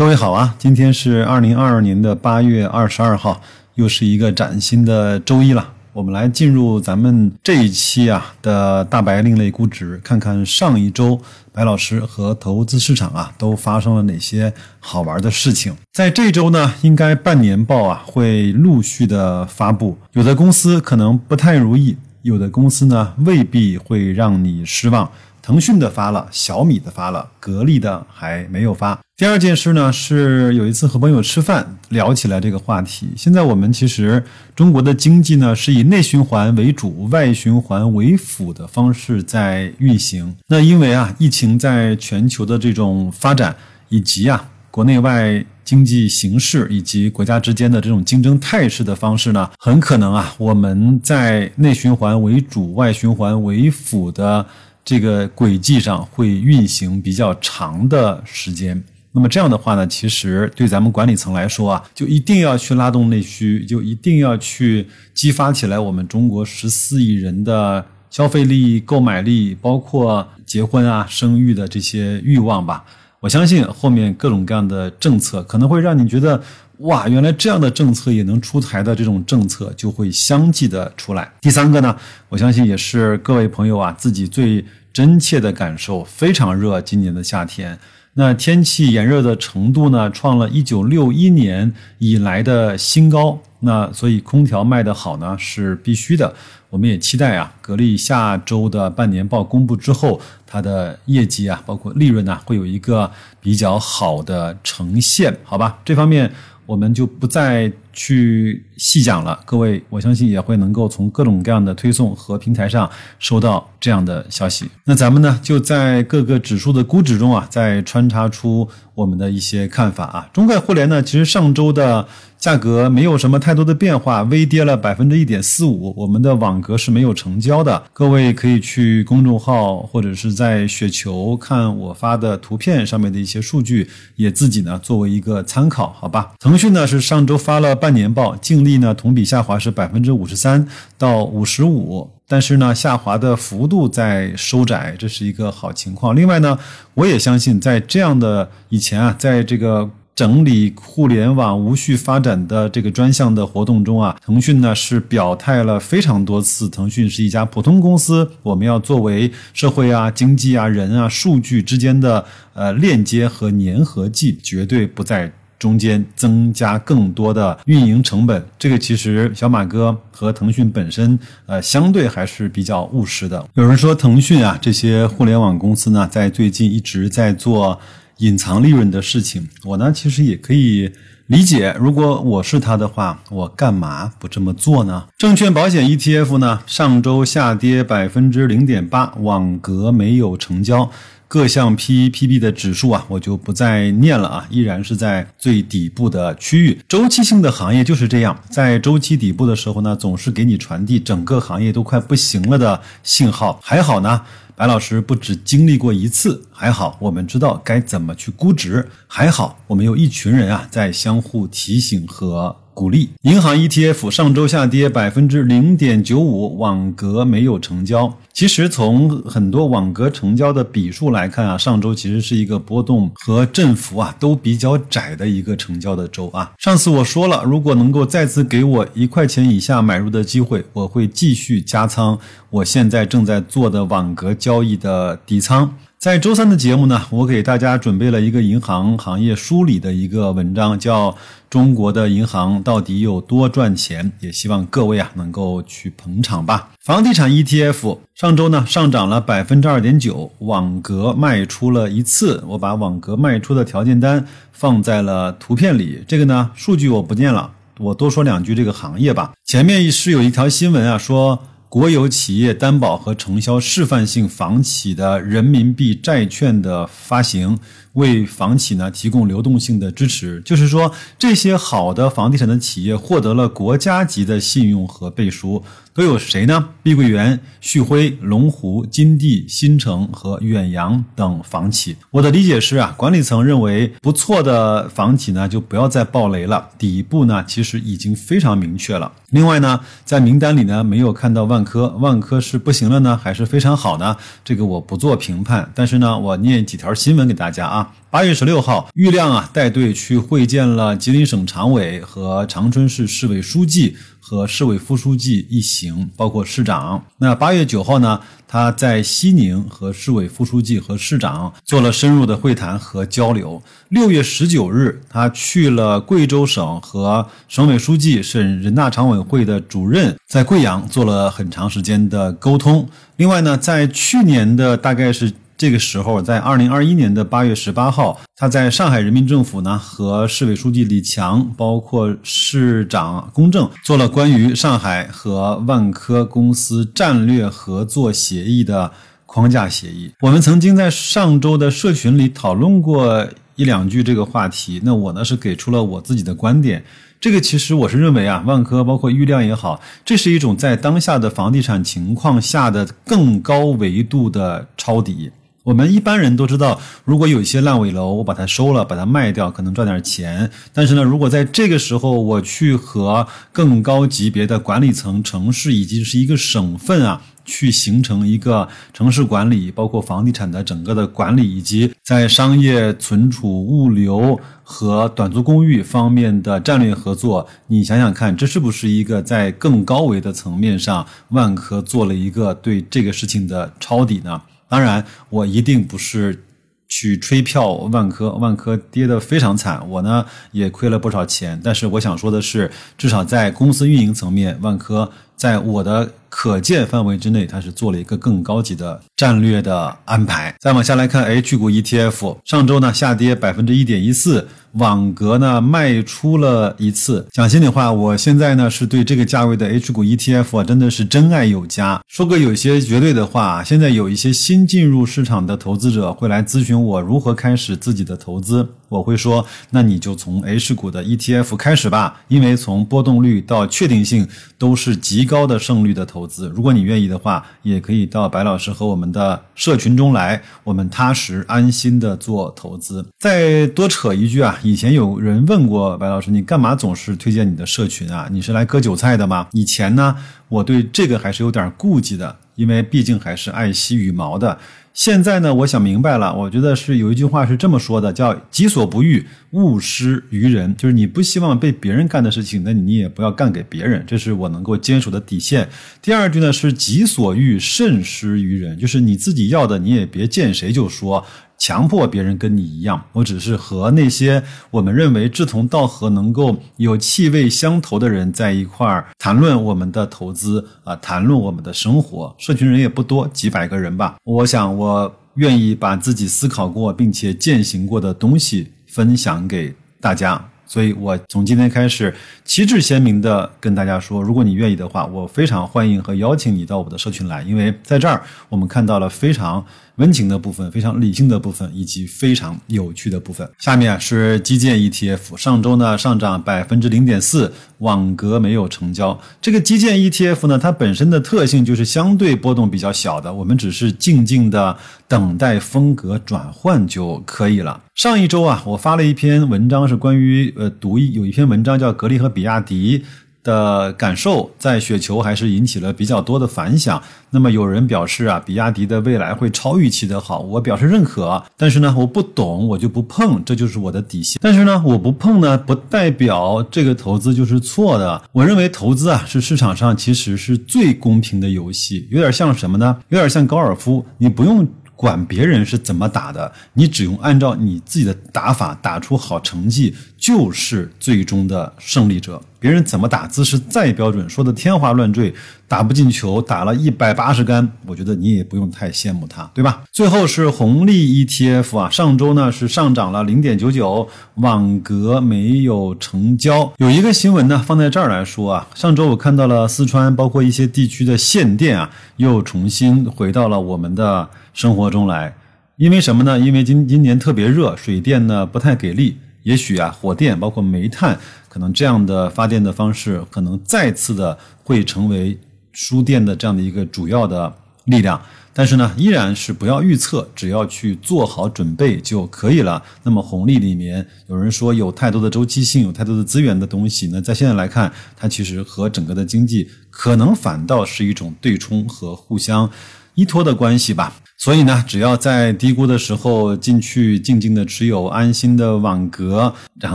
各位好啊，今天是二零二二年的八月二十二号，又是一个崭新的周一了。我们来进入咱们这一期啊的大白另类估值，看看上一周白老师和投资市场啊都发生了哪些好玩的事情。在这周呢，应该半年报啊会陆续的发布，有的公司可能不太如意，有的公司呢未必会让你失望。腾讯的发了，小米的发了，格力的还没有发。第二件事呢，是有一次和朋友吃饭聊起来这个话题。现在我们其实中国的经济呢是以内循环为主、外循环为辅的方式在运行。那因为啊，疫情在全球的这种发展，以及啊国内外经济形势以及国家之间的这种竞争态势的方式呢，很可能啊我们在内循环为主、外循环为辅的。这个轨迹上会运行比较长的时间，那么这样的话呢，其实对咱们管理层来说啊，就一定要去拉动内需，就一定要去激发起来我们中国十四亿人的消费力、购买力，包括结婚啊、生育的这些欲望吧。我相信后面各种各样的政策可能会让你觉得。哇，原来这样的政策也能出台的这种政策就会相继的出来。第三个呢，我相信也是各位朋友啊自己最真切的感受，非常热，今年的夏天，那天气炎热的程度呢，创了一九六一年以来的新高。那所以空调卖得好呢是必须的。我们也期待啊，格力下周的半年报公布之后，它的业绩啊，包括利润呢，会有一个比较好的呈现，好吧？这方面。我们就不再去细讲了，各位，我相信也会能够从各种各样的推送和平台上收到这样的消息。那咱们呢，就在各个指数的估值中啊，再穿插出我们的一些看法啊。中概互联呢，其实上周的。价格没有什么太多的变化，微跌了百分之一点四五。我们的网格是没有成交的，各位可以去公众号或者是在雪球看我发的图片上面的一些数据，也自己呢作为一个参考，好吧？腾讯呢是上周发了半年报，净利呢同比下滑是百分之五十三到五十五，但是呢下滑的幅度在收窄，这是一个好情况。另外呢，我也相信在这样的以前啊，在这个。整理互联网无序发展的这个专项的活动中啊，腾讯呢是表态了非常多次，腾讯是一家普通公司，我们要作为社会啊、经济啊、人啊、数据之间的呃链接和粘合剂，绝对不在中间增加更多的运营成本。这个其实小马哥和腾讯本身呃相对还是比较务实的。有人说腾讯啊这些互联网公司呢，在最近一直在做。隐藏利润的事情，我呢其实也可以理解。如果我是他的话，我干嘛不这么做呢？证券保险 ETF 呢，上周下跌百分之零点八，网格没有成交，各项 P P B 的指数啊，我就不再念了啊，依然是在最底部的区域。周期性的行业就是这样，在周期底部的时候呢，总是给你传递整个行业都快不行了的信号。还好呢。白老师不止经历过一次，还好我们知道该怎么去估值，还好我们有一群人啊在相互提醒和。鼓励银行 ETF 上周下跌百分之零点九五，网格没有成交。其实从很多网格成交的笔数来看啊，上周其实是一个波动和振幅啊都比较窄的一个成交的周啊。上次我说了，如果能够再次给我一块钱以下买入的机会，我会继续加仓。我现在正在做的网格交易的底仓。在周三的节目呢，我给大家准备了一个银行行业梳理的一个文章，叫《中国的银行到底有多赚钱》，也希望各位啊能够去捧场吧。房地产 ETF 上周呢上涨了百分之二点九，网格卖出了一次，我把网格卖出的条件单放在了图片里。这个呢数据我不念了，我多说两句这个行业吧。前面是有一条新闻啊说。国有企业担保和承销示范性房企的人民币债券的发行，为房企呢提供流动性的支持。就是说，这些好的房地产的企业获得了国家级的信用和背书。都有谁呢？碧桂园、旭辉、龙湖、金地、新城和远洋等房企。我的理解是啊，管理层认为不错的房企呢，就不要再爆雷了。底部呢，其实已经非常明确了。另外呢，在名单里呢，没有看到万科。万科是不行了呢，还是非常好呢？这个我不做评判。但是呢，我念几条新闻给大家啊。八月十六号，郁亮啊带队去会见了吉林省常委和长春市市委书记和市委副书记一行，包括市长。那八月九号呢，他在西宁和市委副书记和市长做了深入的会谈和交流。六月十九日，他去了贵州省和省委书记、省人大常委会的主任在贵阳做了很长时间的沟通。另外呢，在去年的大概是。这个时候，在二零二一年的八月十八号，他在上海人民政府呢和市委书记李强，包括市长龚正，做了关于上海和万科公司战略合作协议的框架协议。我们曾经在上周的社群里讨论过一两句这个话题。那我呢是给出了我自己的观点。这个其实我是认为啊，万科包括郁亮也好，这是一种在当下的房地产情况下的更高维度的抄底。我们一般人都知道，如果有一些烂尾楼，我把它收了，把它卖掉，可能赚点钱。但是呢，如果在这个时候我去和更高级别的管理层、城市以及是一个省份啊，去形成一个城市管理，包括房地产的整个的管理，以及在商业存储、物流和短租公寓方面的战略合作，你想想看，这是不是一个在更高维的层面上，万科做了一个对这个事情的抄底呢？当然，我一定不是去吹票万科，万科跌得非常惨，我呢也亏了不少钱。但是我想说的是，至少在公司运营层面，万科在我的可见范围之内，它是做了一个更高级的战略的安排。再往下来看 H 股 ETF，上周呢下跌百分之一点一四。网格呢卖出了一次，讲心里话，我现在呢是对这个价位的 H 股 ETF 啊，真的是真爱有加。说个有些绝对的话，现在有一些新进入市场的投资者会来咨询我如何开始自己的投资，我会说，那你就从 H 股的 ETF 开始吧，因为从波动率到确定性都是极高的胜率的投资。如果你愿意的话，也可以到白老师和我们的社群中来，我们踏实安心的做投资。再多扯一句啊。以前有人问过白老师，你干嘛总是推荐你的社群啊？你是来割韭菜的吗？以前呢，我对这个还是有点顾忌的，因为毕竟还是爱惜羽毛的。现在呢，我想明白了，我觉得是有一句话是这么说的，叫“己所不欲，勿施于人”，就是你不希望被别人干的事情，那你也不要干给别人，这是我能够坚守的底线。第二句呢是“己所欲，慎施于人”，就是你自己要的，你也别见谁就说。强迫别人跟你一样，我只是和那些我们认为志同道合、能够有气味相投的人在一块儿谈论我们的投资资啊，谈论我们的生活。社群人也不多，几百个人吧。我想，我愿意把自己思考过并且践行过的东西分享给大家。所以，我从今天开始旗帜鲜明的跟大家说，如果你愿意的话，我非常欢迎和邀请你到我的社群来，因为在这儿我们看到了非常温情的部分、非常理性的部分以及非常有趣的部分。下面是基建 ETF，上周呢上涨百分之零点四，网格没有成交。这个基建 ETF 呢，它本身的特性就是相对波动比较小的，我们只是静静的等待风格转换就可以了。上一周啊，我发了一篇文章，是关于呃，读一有一篇文章叫《格力和比亚迪》的感受，在雪球还是引起了比较多的反响。那么有人表示啊，比亚迪的未来会超预期的好，我表示认可。但是呢，我不懂，我就不碰，这就是我的底线。但是呢，我不碰呢，不代表这个投资就是错的。我认为投资啊，是市场上其实是最公平的游戏，有点像什么呢？有点像高尔夫，你不用。管别人是怎么打的，你只用按照你自己的打法打出好成绩，就是最终的胜利者。别人怎么打姿势再标准，说的天花乱坠，打不进球，打了一百八十杆，我觉得你也不用太羡慕他，对吧？最后是红利 ETF 啊，上周呢是上涨了零点九九，网格没有成交。有一个新闻呢放在这儿来说啊，上周我看到了四川包括一些地区的限电啊，又重新回到了我们的。生活中来，因为什么呢？因为今今年特别热，水电呢不太给力。也许啊，火电包括煤炭，可能这样的发电的方式，可能再次的会成为书店的这样的一个主要的力量。但是呢，依然是不要预测，只要去做好准备就可以了。那么红利里面有人说有太多的周期性，有太多的资源的东西，那在现在来看，它其实和整个的经济可能反倒是一种对冲和互相。依托的关系吧。所以呢，只要在低估的时候进去静静的持有，安心的网格，然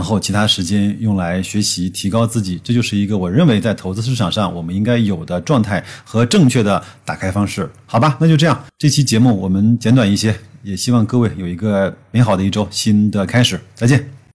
后其他时间用来学习提高自己，这就是一个我认为在投资市场上我们应该有的状态和正确的打开方式。好吧，那就这样，这期节目我们简短一些，也希望各位有一个美好的一周新的开始，再见。